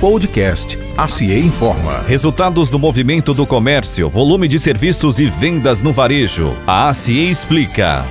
Podcast A CIE Informa. Resultados do movimento do comércio, volume de serviços e vendas no varejo. A ACIE explica.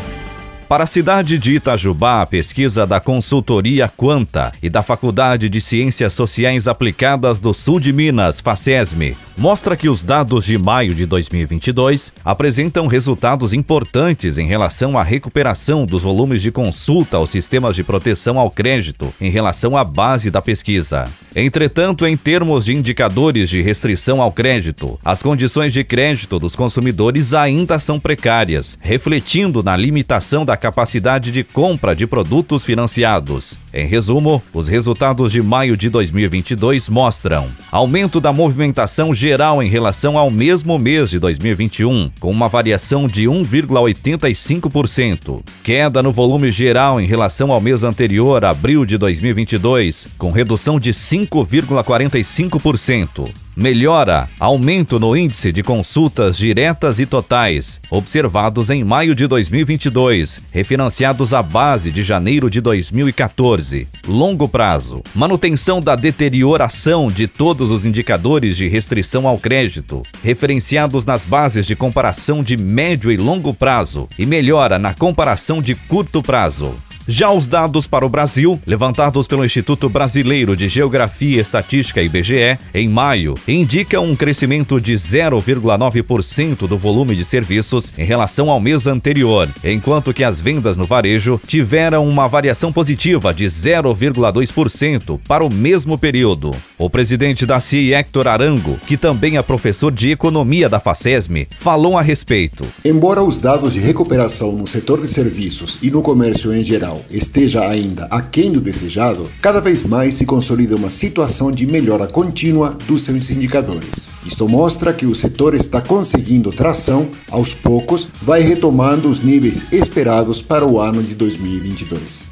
Para a cidade de Itajubá, a pesquisa da consultoria Quanta e da Faculdade de Ciências Sociais Aplicadas do Sul de Minas, FACESM, mostra que os dados de maio de 2022 apresentam resultados importantes em relação à recuperação dos volumes de consulta aos sistemas de proteção ao crédito em relação à base da pesquisa. Entretanto, em termos de indicadores de restrição ao crédito, as condições de crédito dos consumidores ainda são precárias, refletindo na limitação da capacidade de compra de produtos financiados. Em resumo, os resultados de maio de 2022 mostram aumento da movimentação geral em relação ao mesmo mês de 2021, com uma variação de 1,85%, queda no volume geral em relação ao mês anterior, abril de 2022, com redução de 5,45%. Melhora, aumento no índice de consultas diretas e totais, observados em maio de 2022, refinanciados à base de janeiro de 2014. Longo prazo, manutenção da deterioração de todos os indicadores de restrição ao crédito, referenciados nas bases de comparação de médio e longo prazo, e melhora na comparação de curto prazo. Já os dados para o Brasil, levantados pelo Instituto Brasileiro de Geografia e Estatística IBGE em maio, indicam um crescimento de 0,9% do volume de serviços em relação ao mês anterior, enquanto que as vendas no varejo tiveram uma variação positiva de 0,2% para o mesmo período. O presidente da CIE, Hector Arango, que também é professor de economia da FACESM, falou a respeito. Embora os dados de recuperação no setor de serviços e no comércio em geral esteja ainda aquém do desejado, cada vez mais se consolida uma situação de melhora contínua dos seus indicadores. Isto mostra que o setor está conseguindo tração, aos poucos, vai retomando os níveis esperados para o ano de 2022.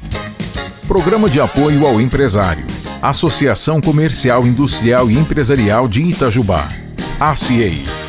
Programa de apoio ao empresário. Associação Comercial, Industrial e Empresarial de Itajubá. ACEI.